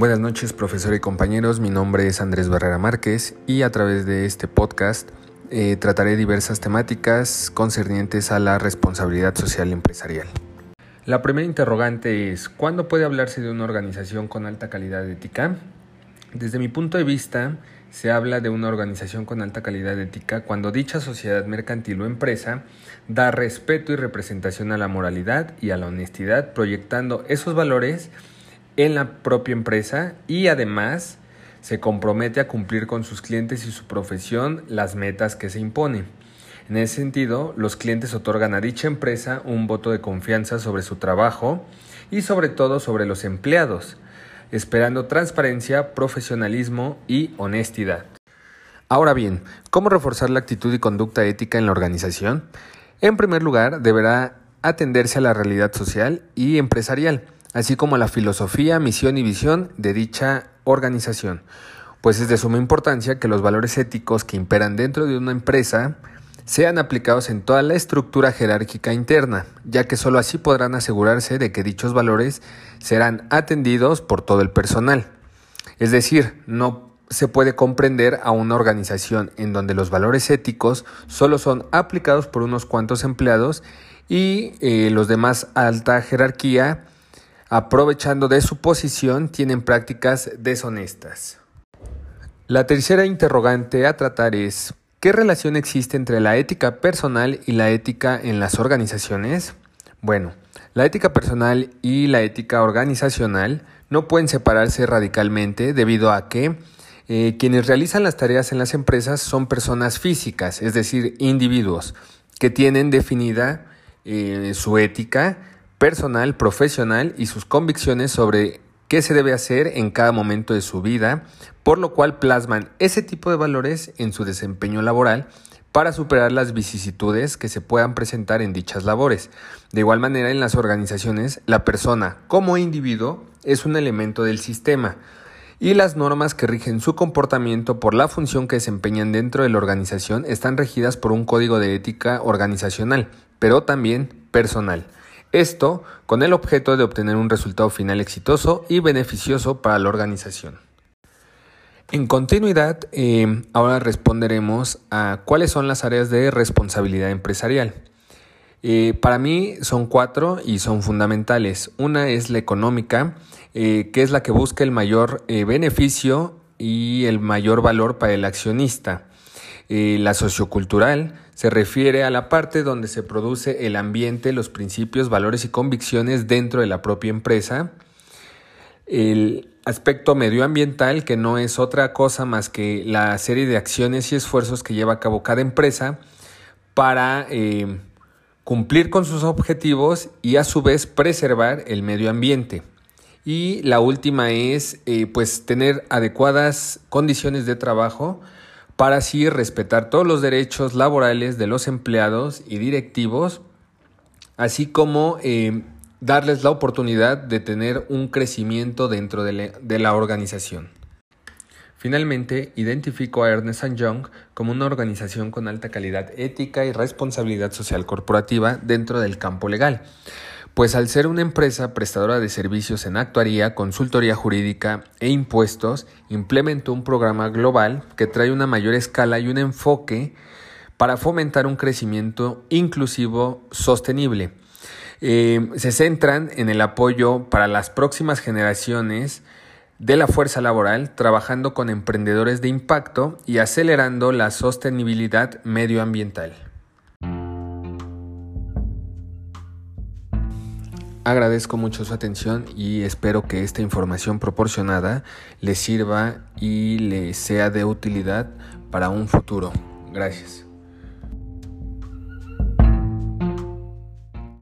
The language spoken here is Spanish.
Buenas noches, profesor y compañeros. Mi nombre es Andrés Barrera Márquez y a través de este podcast eh, trataré diversas temáticas concernientes a la responsabilidad social empresarial. La primera interrogante es, ¿cuándo puede hablarse de una organización con alta calidad ética? Desde mi punto de vista, se habla de una organización con alta calidad ética cuando dicha sociedad mercantil o empresa da respeto y representación a la moralidad y a la honestidad, proyectando esos valores en la propia empresa y además se compromete a cumplir con sus clientes y su profesión las metas que se impone. En ese sentido, los clientes otorgan a dicha empresa un voto de confianza sobre su trabajo y sobre todo sobre los empleados, esperando transparencia, profesionalismo y honestidad. Ahora bien, ¿cómo reforzar la actitud y conducta ética en la organización? En primer lugar, deberá atenderse a la realidad social y empresarial, así como la filosofía, misión y visión de dicha organización, pues es de suma importancia que los valores éticos que imperan dentro de una empresa sean aplicados en toda la estructura jerárquica interna, ya que sólo así podrán asegurarse de que dichos valores serán atendidos por todo el personal. Es decir, no se puede comprender a una organización en donde los valores éticos solo son aplicados por unos cuantos empleados y eh, los demás alta jerarquía, aprovechando de su posición, tienen prácticas deshonestas. La tercera interrogante a tratar es ¿Qué relación existe entre la ética personal y la ética en las organizaciones? Bueno, la ética personal y la ética organizacional no pueden separarse radicalmente debido a que eh, quienes realizan las tareas en las empresas son personas físicas, es decir, individuos, que tienen definida eh, su ética personal, profesional y sus convicciones sobre qué se debe hacer en cada momento de su vida, por lo cual plasman ese tipo de valores en su desempeño laboral para superar las vicisitudes que se puedan presentar en dichas labores. De igual manera, en las organizaciones, la persona como individuo es un elemento del sistema y las normas que rigen su comportamiento por la función que desempeñan dentro de la organización están regidas por un código de ética organizacional, pero también personal. Esto con el objeto de obtener un resultado final exitoso y beneficioso para la organización. En continuidad, eh, ahora responderemos a cuáles son las áreas de responsabilidad empresarial. Eh, para mí son cuatro y son fundamentales. Una es la económica, eh, que es la que busca el mayor beneficio y el mayor valor para el accionista. La sociocultural, se refiere a la parte donde se produce el ambiente, los principios, valores y convicciones dentro de la propia empresa. El aspecto medioambiental, que no es otra cosa más que la serie de acciones y esfuerzos que lleva a cabo cada empresa para eh, cumplir con sus objetivos y a su vez preservar el medio ambiente. Y la última es eh, pues tener adecuadas condiciones de trabajo para así respetar todos los derechos laborales de los empleados y directivos, así como eh, darles la oportunidad de tener un crecimiento dentro de, de la organización. Finalmente, identificó a Ernest Young como una organización con alta calidad ética y responsabilidad social corporativa dentro del campo legal pues al ser una empresa prestadora de servicios en actuaría, consultoría jurídica e impuestos, implementó un programa global que trae una mayor escala y un enfoque para fomentar un crecimiento inclusivo sostenible. Eh, se centran en el apoyo para las próximas generaciones de la fuerza laboral, trabajando con emprendedores de impacto y acelerando la sostenibilidad medioambiental. Agradezco mucho su atención y espero que esta información proporcionada les sirva y les sea de utilidad para un futuro. Gracias.